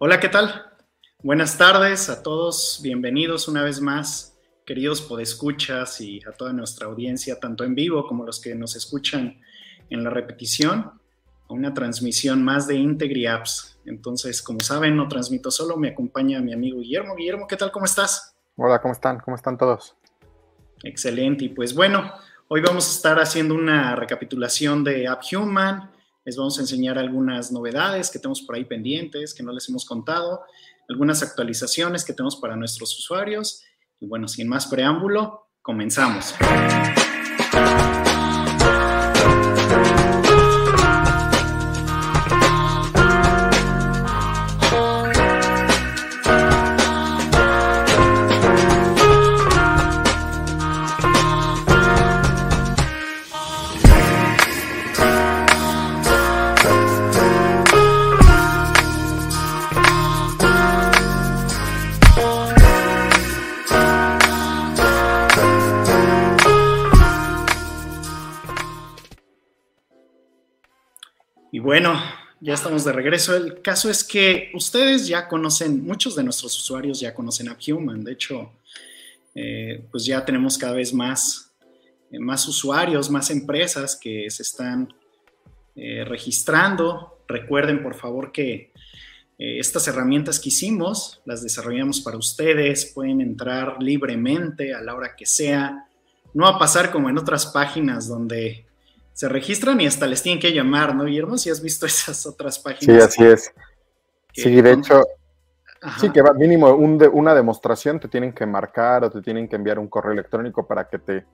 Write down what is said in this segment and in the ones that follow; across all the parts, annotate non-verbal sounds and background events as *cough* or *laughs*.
Hola, ¿qué tal? Buenas tardes a todos, bienvenidos una vez más, queridos podescuchas y a toda nuestra audiencia, tanto en vivo como los que nos escuchan en la repetición, a una transmisión más de Integri Apps. Entonces, como saben, no transmito solo, me acompaña mi amigo Guillermo. Guillermo, ¿qué tal? ¿Cómo estás? Hola, ¿cómo están? ¿Cómo están todos? Excelente, y pues bueno, hoy vamos a estar haciendo una recapitulación de AppHuman les vamos a enseñar algunas novedades que tenemos por ahí pendientes, que no les hemos contado, algunas actualizaciones que tenemos para nuestros usuarios. Y bueno, sin más preámbulo, comenzamos. Bueno, ya estamos de regreso. El caso es que ustedes ya conocen, muchos de nuestros usuarios ya conocen AppHuman. De hecho, eh, pues ya tenemos cada vez más, eh, más usuarios, más empresas que se están eh, registrando. Recuerden, por favor, que estas herramientas que hicimos las desarrollamos para ustedes. Pueden entrar libremente a la hora que sea. No va a pasar como en otras páginas donde se registran y hasta les tienen que llamar, ¿no, Guillermo? Si has visto *laughs* esas otras páginas. Sí, así es. Sí, de hecho, sí, que va mínimo una demostración te tienen que marcar o te tienen que enviar un correo electrónico para que te,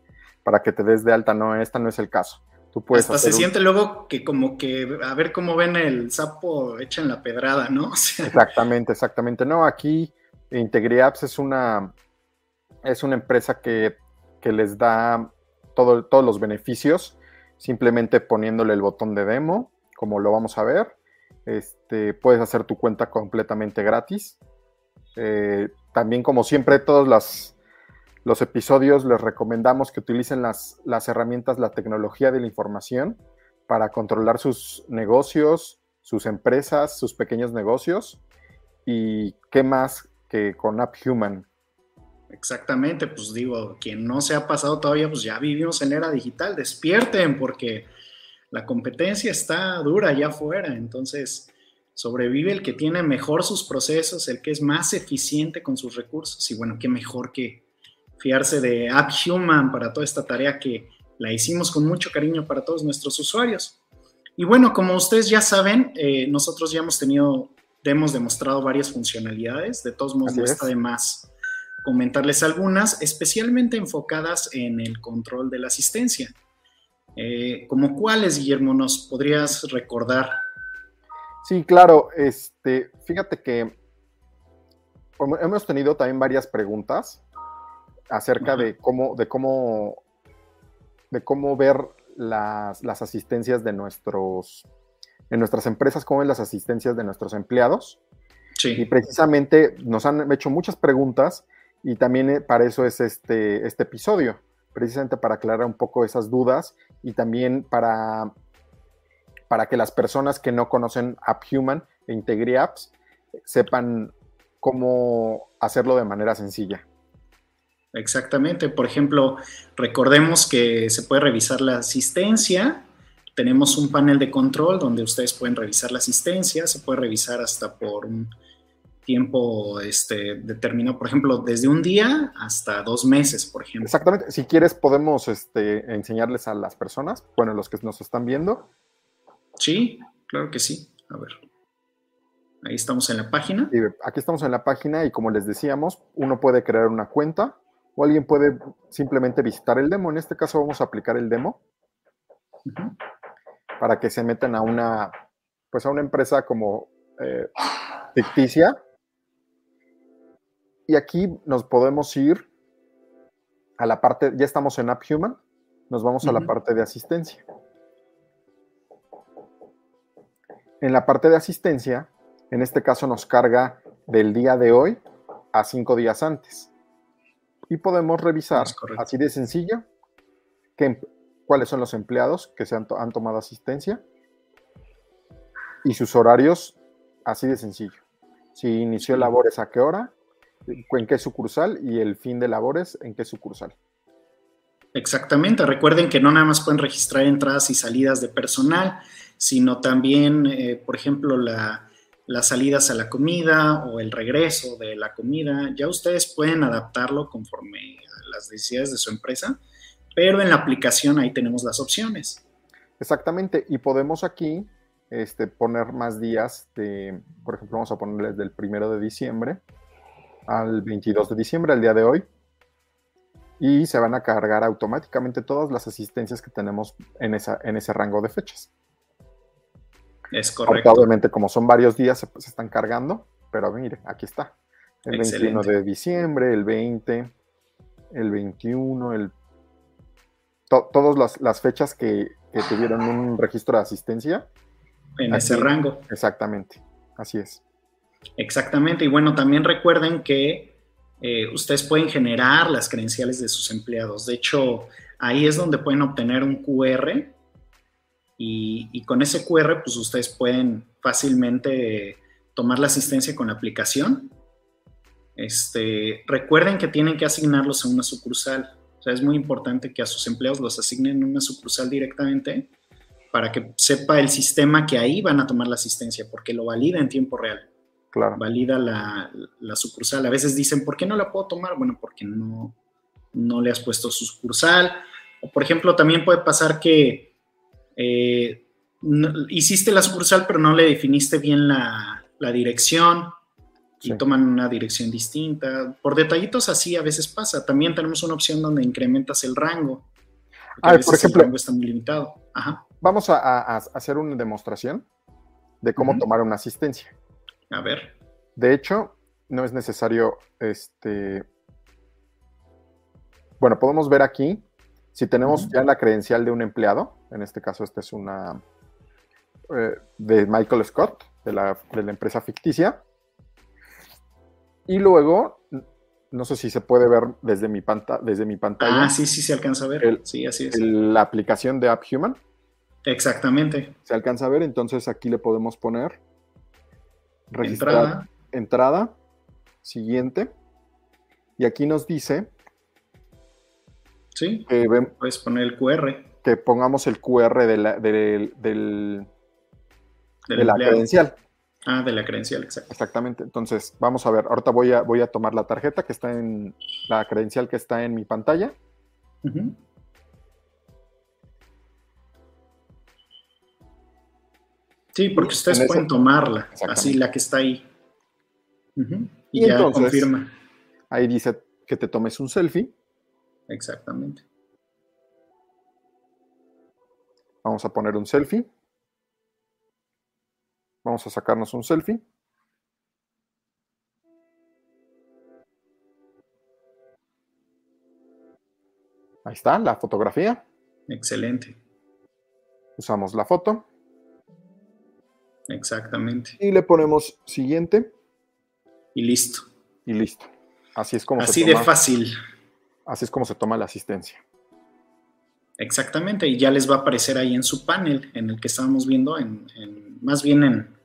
para que te des de alta. No, esta no es el caso. Tú puedes hasta se siente luego que como que a ver cómo ven el sapo echan la pedrada, ¿no? *laughs* Exactamente, exactamente. No, aquí IntegriApps es una, es una empresa que, que les da todo, todos los beneficios simplemente poniéndole el botón de demo, como lo vamos a ver. Este, puedes hacer tu cuenta completamente gratis. Eh, también, como siempre, todos los episodios les recomendamos que utilicen las, las herramientas, la tecnología de la información para controlar sus negocios, sus empresas, sus pequeños negocios. Y qué más que con AppHuman, Exactamente, pues digo, quien no se ha pasado todavía, pues ya vivimos en era digital, despierten porque la competencia está dura allá afuera, entonces sobrevive el que tiene mejor sus procesos, el que es más eficiente con sus recursos y bueno, qué mejor que fiarse de AppHuman para toda esta tarea que la hicimos con mucho cariño para todos nuestros usuarios. Y bueno, como ustedes ya saben, eh, nosotros ya hemos tenido, hemos demostrado varias funcionalidades, de todos modos no está de más comentarles algunas, especialmente enfocadas en el control de la asistencia. Eh, ¿Como cuáles, Guillermo, nos podrías recordar? Sí, claro. Este, fíjate que hemos tenido también varias preguntas acerca de cómo, de cómo, de cómo ver las, asistencias de nuestros, en nuestras empresas, cómo ven las asistencias de nuestros empleados. Sí. Y precisamente nos han hecho muchas preguntas y también eh, para eso es este, este episodio, precisamente para aclarar un poco esas dudas y también para, para que las personas que no conocen AppHuman e IntegriApps sepan cómo hacerlo de manera sencilla. Exactamente. Por ejemplo, recordemos que se puede revisar la asistencia. Tenemos un panel de control donde ustedes pueden revisar la asistencia. Se puede revisar hasta por tiempo este, determinado, por ejemplo, desde un día hasta dos meses, por ejemplo. Exactamente. Si quieres, podemos este, enseñarles a las personas, bueno, los que nos están viendo. Sí, claro que sí. A ver. Ahí estamos en la página. aquí estamos en la página y como les decíamos, uno puede crear una cuenta o alguien puede simplemente visitar el demo. En este caso vamos a aplicar el demo para que se metan a una, pues a una empresa como eh, ficticia y aquí nos podemos ir a la parte, ya estamos en AppHuman, nos vamos a la parte de asistencia. En la parte de asistencia, en este caso nos carga del día de hoy a cinco días antes. Y podemos revisar, así de sencillo, em, cuáles son los empleados que se han, han tomado asistencia y sus horarios, así de sencillo. Si inició labores a qué hora, en qué sucursal y el fin de labores en qué sucursal. Exactamente, recuerden que no nada más pueden registrar entradas y salidas de personal, sino también, eh, por ejemplo, las salidas a la comida o el regreso de la comida. Ya ustedes pueden adaptarlo conforme a las necesidades de su empresa, pero en la aplicación ahí tenemos las opciones. Exactamente, y podemos aquí este, poner más días de, por ejemplo, vamos a ponerles del primero de diciembre al 22 de diciembre, al día de hoy, y se van a cargar automáticamente todas las asistencias que tenemos en, esa, en ese rango de fechas. Es correcto. obviamente, como son varios días, se, están cargando, pero mire, aquí está. El 21 de diciembre, el 20, el 21, el todas las, fechas que, tuvieron un registro de asistencia. En ese rango. Exactamente, así es. Exactamente, y bueno, también recuerden que eh, ustedes pueden generar las credenciales de sus empleados. De hecho, ahí es donde pueden obtener un QR y, con ese QR, pues ustedes pueden fácilmente tomar la asistencia con la aplicación. Este, recuerden que tienen que asignarlos a una sucursal. O sea, es muy importante que a sus empleados los asignen en una sucursal directamente para que sepa el sistema que ahí van a tomar la asistencia, porque lo valida en tiempo real. Claro. Valida la, sucursal. A veces dicen, ¿por qué no la puedo tomar? Bueno, porque no, no le has puesto su sucursal. O, por ejemplo, también puede pasar que eh, hiciste la sucursal, pero no le definiste bien la, dirección y toman una dirección distinta. Por detallitos así a veces pasa. También tenemos una opción donde incrementas el rango. Ah, por ejemplo, el rango está muy limitado. Vamos a, hacer una demostración de cómo tomar una asistencia. A ver. De hecho, no es necesario, este, bueno, podemos ver aquí si tenemos ya la credencial de un empleado, en este caso esta es una eh, de Michael Scott, de la, empresa ficticia, y luego, no sé si se puede ver desde mi, desde mi pantalla. Ah, sí, sí, se alcanza a ver. sí, así es. la aplicación de AppHuman. Exactamente. Se alcanza a ver, entonces aquí le podemos poner registrar entrada, entrada siguiente, y aquí nos dice Sí, puedes poner el QR. Que pongamos el QR de la, del, de la credencial. Ah, de la credencial, exacto. Exactamente. Entonces, vamos a ver. Ahorita voy a, voy a tomar la tarjeta que está en la credencial que está en mi pantalla. Sí, porque ustedes pueden tomarla, así la que está ahí. Y, ya confirma. Ahí dice que te tomes un selfie. Exactamente. Vamos a poner un selfie. Vamos a sacarnos un selfie. Ahí está, la fotografía. Excelente. Usamos la foto. Exactamente. Y le ponemos siguiente. Y listo. Y listo. Así es como Así de fácil. Así es como se toma la asistencia. Exactamente, y ya les va a aparecer ahí en su panel, en el que estábamos viendo, en, más bien en,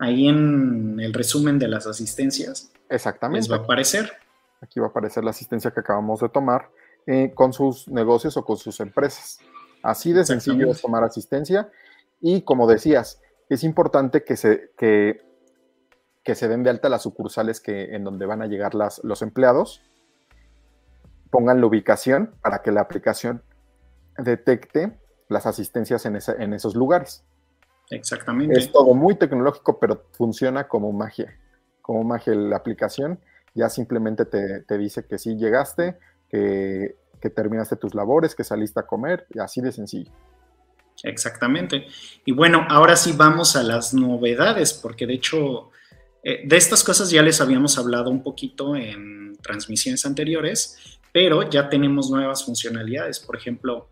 ahí en el resumen de las asistencias. Exactamente. Les va a aparecer. Aquí va a aparecer la asistencia que acabamos de tomar eh, con sus negocios o con sus empresas. Así de sencillo es tomar asistencia. Y como decías, es importante que se, que, que se den de alta las sucursales que, en donde van a llegar las, los empleados pongan la ubicación para que la aplicación detecte las asistencias en, en esos lugares. Exactamente. Es todo muy tecnológico, pero funciona como magia. Como magia la aplicación ya simplemente te, dice que sí llegaste, que, que, terminaste tus labores, que saliste a comer, y así de sencillo. Exactamente. Y bueno, ahora sí vamos a las novedades, porque de hecho eh, de estas cosas ya les habíamos hablado un poquito en transmisiones anteriores, pero ya tenemos nuevas funcionalidades. Por ejemplo,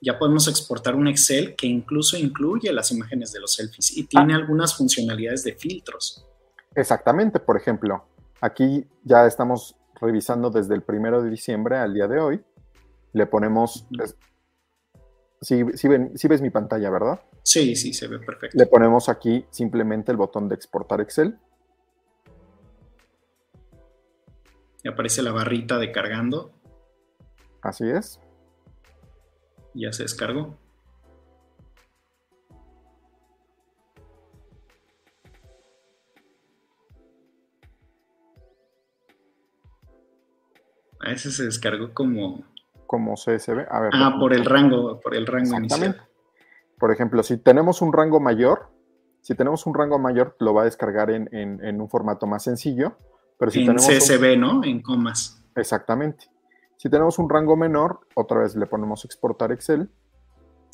ya podemos exportar un Excel que incluso incluye las imágenes de los selfies y tiene ah. algunas funcionalidades de filtros. Exactamente, por ejemplo, aquí ya estamos revisando desde el primero de diciembre al día de hoy. Le ponemos. Si ves mi pantalla, ¿verdad? Sí, sí, se ve perfecto. Le ponemos aquí simplemente el botón de exportar Excel. Y aparece la barrita de cargando. Así es. Ya se descargó. A ese se descargó como. Como CSV. A ver. Ah, por el rango, por el rango inicial. Por ejemplo, si tenemos un rango mayor, si tenemos un rango mayor, lo va a descargar en, un formato más sencillo. Pero si en CSV, ¿no? En comas. Exactamente. Si tenemos un rango menor, otra vez le ponemos exportar Excel.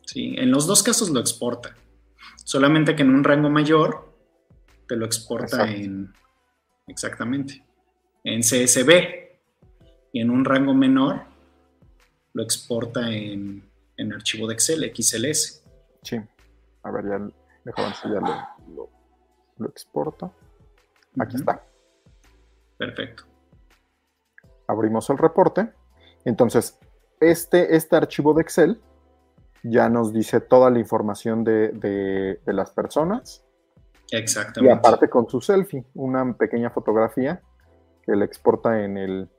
Sí, en los dos casos lo exporta. Solamente que en un rango mayor te lo exporta en. Exactamente. En CSV y en un rango menor lo exporta en, archivo de Excel, XLS. Sí, a ver, ya, déjame ya lo, lo, exporta. Aquí está. Perfecto. Abrimos el reporte. Entonces, este, este archivo de Excel ya nos dice toda la información de, de, las personas. Exactamente. Y aparte con su selfie, una pequeña fotografía que le exporta en el,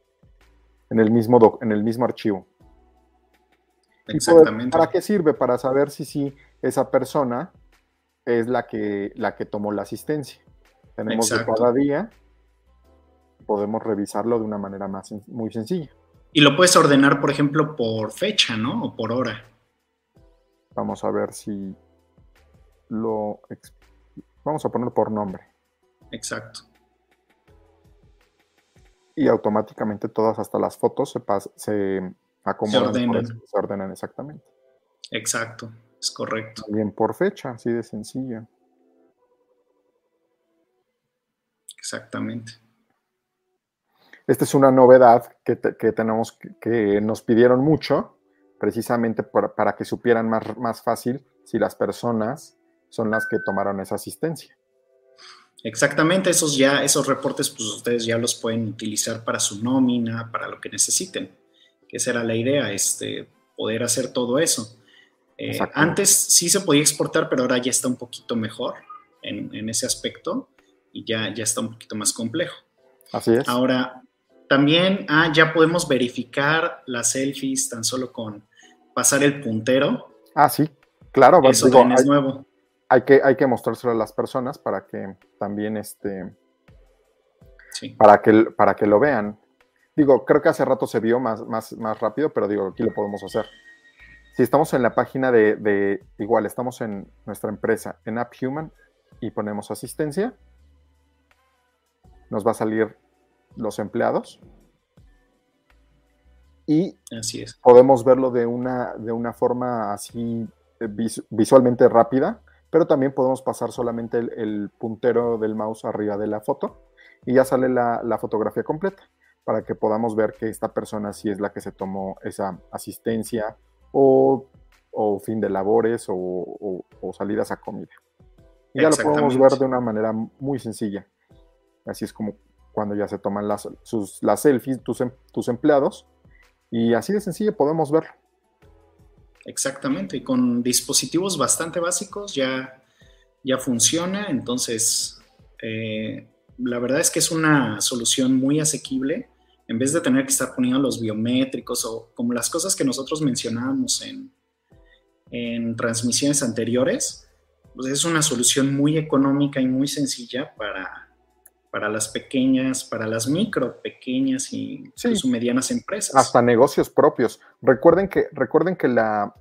en el mismo, en el mismo archivo. Exactamente. ¿Para qué sirve? Para saber si sí esa persona es la que, la que tomó la asistencia. Tenemos de cada día, podemos revisarlo de una manera más, muy sencilla. Y lo puedes ordenar, por ejemplo, por fecha, ¿no? O por hora. Vamos a ver si lo... Vamos a poner por nombre. Exacto y automáticamente todas, hasta las fotos, se, se acomodan. Se ordenan. se ordenan exactamente. Exacto, es correcto. También por fecha, así de sencillo. Exactamente. Esta es una novedad que, tenemos que, nos pidieron mucho, precisamente para que supieran más, más fácil si las personas son las que tomaron esa asistencia. Exactamente, esos ya, esos reportes, pues ustedes ya los pueden utilizar para su nómina, para lo que necesiten. Que esa era la idea, este, poder hacer todo eso. Eh, antes sí se podía exportar, pero ahora ya está un poquito mejor en, ese aspecto y ya, ya está un poquito más complejo. Así es. Ahora, también ah, ya podemos verificar las selfies tan solo con pasar el puntero. Ah, sí, claro. Eso también es nuevo hay que, hay que mostrárselo a las personas para que también este, para, que, para que lo vean. Digo, creo que hace rato se vio más, más, más rápido, pero digo, aquí lo podemos hacer. Si estamos en la página de, igual, estamos en nuestra empresa, en AppHuman, y ponemos asistencia, nos va a salir los empleados. Y así es. podemos verlo de una, de una forma así eh, visualmente rápida pero también podemos pasar solamente el, puntero del mouse arriba de la foto y ya sale la, fotografía completa para que podamos ver que esta persona sí es la que se tomó esa asistencia o, fin de labores o, salidas a comida. Y ya lo podemos ver de una manera muy sencilla. Así es como cuando ya se toman las, sus, las selfies tus, em, tus empleados y así de sencillo podemos verlo. Exactamente, con dispositivos bastante básicos ya, ya funciona, entonces eh, la verdad es que es una solución muy asequible, en vez de tener que estar poniendo los biométricos o como las cosas que nosotros mencionábamos en, en transmisiones anteriores, pues es una solución muy económica y muy sencilla para, para las pequeñas, para las micro, pequeñas y medianas empresas. Hasta negocios propios. Recuerden que, recuerden que la,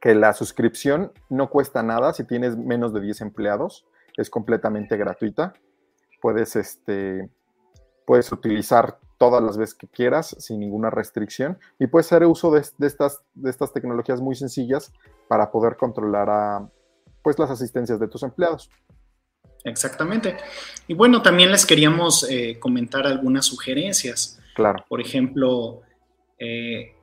que la suscripción no cuesta nada si tienes menos de 10 empleados, es completamente gratuita. Puedes, este, puedes utilizar todas las veces que quieras sin ninguna restricción y puedes hacer uso de, estas, de estas tecnologías muy sencillas para poder controlar a, pues, las asistencias de tus empleados. Exactamente. Y bueno, también les queríamos eh, comentar algunas sugerencias. Claro. Por ejemplo, eh,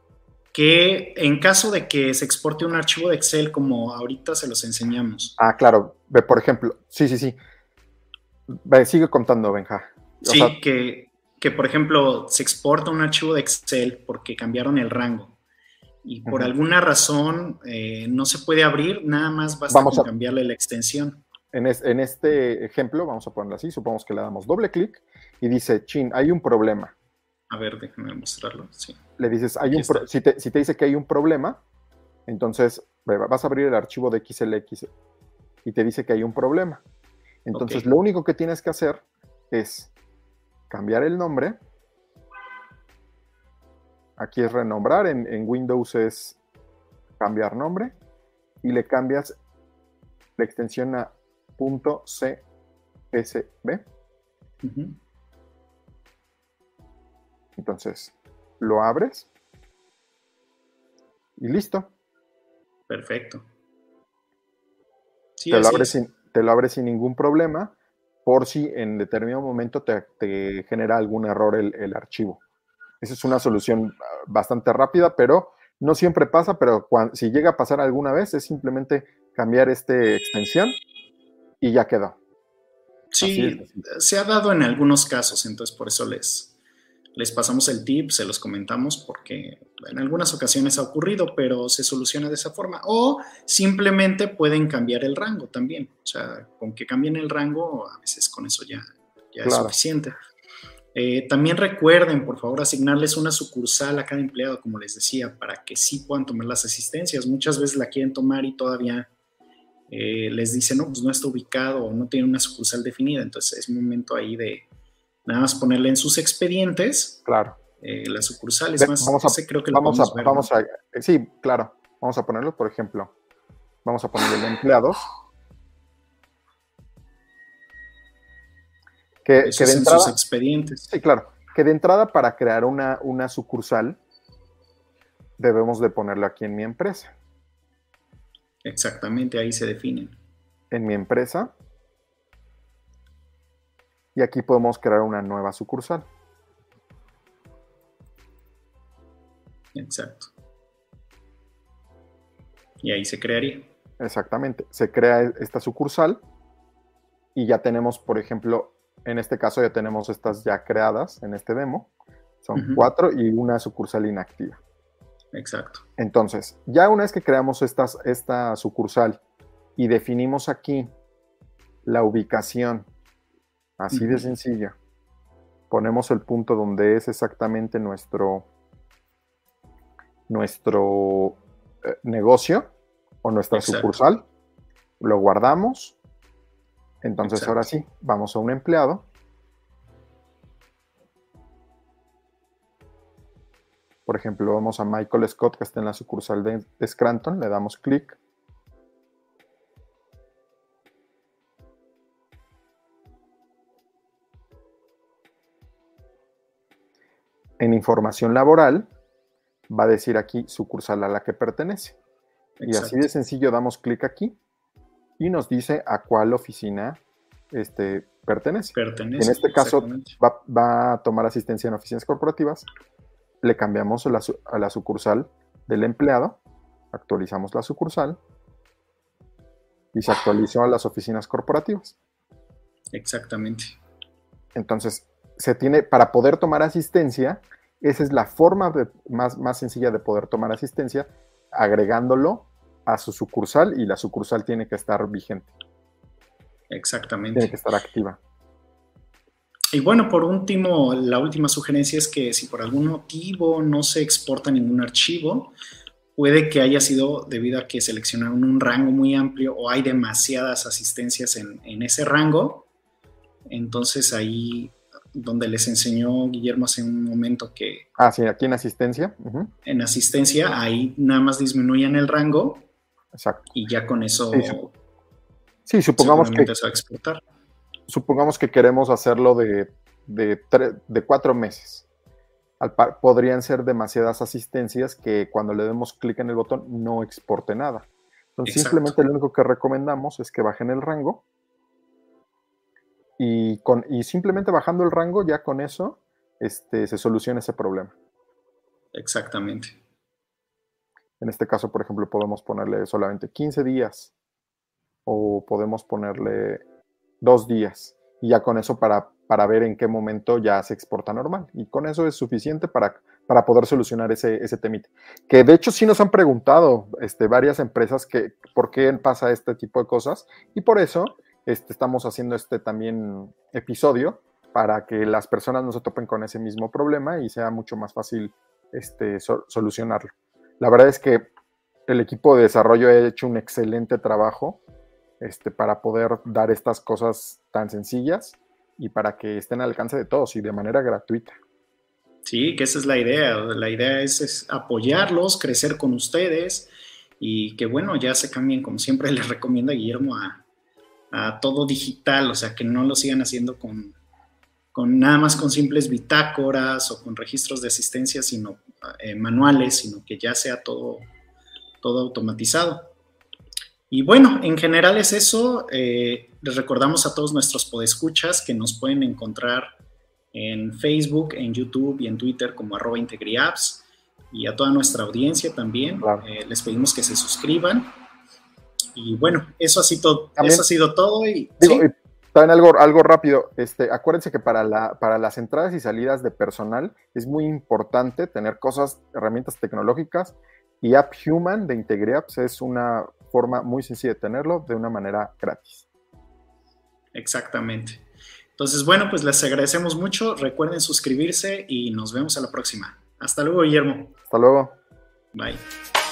que en caso de que se exporte un archivo de Excel como ahorita se los enseñamos. Ah, claro. Por ejemplo, sí, sí, sí. sigue contando, Benja. sí, que, que, por ejemplo se exporta un archivo de Excel porque cambiaron el rango y por alguna razón eh, no se puede abrir, nada más basta vamos con cambiarle la extensión. En, en, este ejemplo, vamos a ponerlo así, supongamos que le damos doble clic y dice, chin, hay un problema. A ver, déjame mostrarlo. Sí. Le dices, hay un si, te, si te dice que hay un problema, entonces vas a abrir el archivo de XLX y te dice que hay un problema. Entonces, lo único que tienes que hacer es cambiar el nombre. Aquí es renombrar, en, Windows es cambiar nombre y le cambias la extensión a .csv. Entonces, lo abres y listo. Perfecto. te, lo abres sin, te, lo abres sin, ningún problema por si en determinado momento te, genera algún error el, archivo. Esa es una solución ah, bastante rápida, pero no siempre pasa, pero si llega a pasar alguna vez es simplemente cambiar esta extensión y ya quedó. Sí, se ha dado en algunos casos, entonces por eso les, les pasamos el tip, se los comentamos porque en algunas ocasiones ha ocurrido, pero se soluciona de esa forma. O simplemente pueden cambiar el rango también. O sea, con que cambien el rango, a veces con eso ya, es suficiente. Eh, también recuerden, por favor, asignarles una sucursal a cada empleado, como les decía, para que sí puedan tomar las asistencias. Muchas veces la quieren tomar y todavía eh, les dicen, no, pues no está ubicado o no tiene una sucursal definida. Entonces es momento ahí de, nada más ponerle en sus expedientes. Claro. Eh, las sucursales más. Vamos a, creo que vamos a, vamos a, sí, claro. Vamos a ponerlo, por ejemplo, vamos a ponerle empleados. Que, de entrada, sus expedientes. Sí, claro. Que de entrada para crear una, una sucursal debemos de ponerlo aquí en mi empresa. Exactamente, ahí se definen. En mi empresa y aquí podemos crear una nueva sucursal. Exacto. Y ahí se crearía. Exactamente. Se crea esta sucursal y ya tenemos, por ejemplo, en este caso ya tenemos estas ya creadas en este demo. Son cuatro y una sucursal inactiva. Exacto. Entonces, ya una vez que creamos esta sucursal y definimos aquí la ubicación Así de sencilla. Ponemos el punto donde es exactamente nuestro, nuestro eh, negocio o nuestra sucursal. Lo guardamos. Entonces ahora sí, vamos a un empleado. Por ejemplo, vamos a Michael Scott que está en la sucursal de Scranton, le damos clic. En información laboral va a decir aquí sucursal a la que pertenece. Y así de sencillo damos clic aquí y nos dice a cuál oficina este, pertenece. en este caso va, a tomar asistencia en oficinas corporativas. Le cambiamos a la sucursal del empleado, actualizamos la sucursal y se actualizó a las oficinas corporativas. Exactamente. Entonces, se tiene, para poder tomar asistencia, esa es la forma más, más sencilla de poder tomar asistencia, agregándolo a su sucursal y la sucursal tiene que estar vigente. Exactamente. Tiene que estar activa. Y bueno, por último, la última sugerencia es que si por algún motivo no se exporta ningún archivo, puede que haya sido debido a que seleccionaron un rango muy amplio o hay demasiadas asistencias en, en ese rango. Entonces ahí donde les enseñó Guillermo hace un momento que... Ah, sí, aquí en asistencia. En asistencia, ahí nada más disminuyan el rango. Exacto. Y ya con eso... Sí, supongamos que... Supongamos que queremos hacerlo de, de, cuatro meses. podrían ser demasiadas asistencias que cuando le demos clic en el botón no exporte nada. Entonces, simplemente lo único que recomendamos es que bajen el rango y, con, y simplemente bajando el rango, ya con eso este, se soluciona ese problema. Exactamente. En este caso, por ejemplo, podemos ponerle solamente 15 días o podemos ponerle dos días y ya con eso para, para ver en qué momento ya se exporta normal. Y con eso es suficiente para, para poder solucionar ese, ese temite. Que de hecho sí nos han preguntado este, varias empresas que por qué pasa este tipo de cosas y por eso este, estamos haciendo este también episodio para que las personas no se topen con ese mismo problema y sea mucho más fácil este, solucionarlo. La verdad es que el equipo de desarrollo ha hecho un excelente trabajo este, para poder dar estas cosas tan sencillas y para que estén al alcance de todos y de manera gratuita. Sí, que esa es la idea. La idea es, apoyarlos, crecer con ustedes y que bueno, ya se cambien, como siempre les recomienda Guillermo, a, todo digital, o sea, que no lo sigan haciendo con, con nada más con simples bitácoras o con registros de asistencia, sino eh, manuales, sino que ya sea todo, todo automatizado. Y bueno, en general es eso. Eh, les recordamos a todos nuestros podescuchas que nos pueden encontrar en Facebook, en YouTube y en Twitter como arroba integriapps y a toda nuestra audiencia también. Eh, les pedimos que se suscriban. Y bueno, eso ha sido, eso ha sido todo. Y, también algo, algo rápido, este, acuérdense que para, la, para las entradas y salidas de personal es muy importante tener cosas, herramientas tecnológicas y App Human de IntegriApps es una forma muy sencilla de tenerlo de una manera gratis. Exactamente. Entonces, bueno, pues les agradecemos mucho. Recuerden suscribirse y nos vemos a la próxima. Hasta luego, Guillermo. Hasta luego. Bye.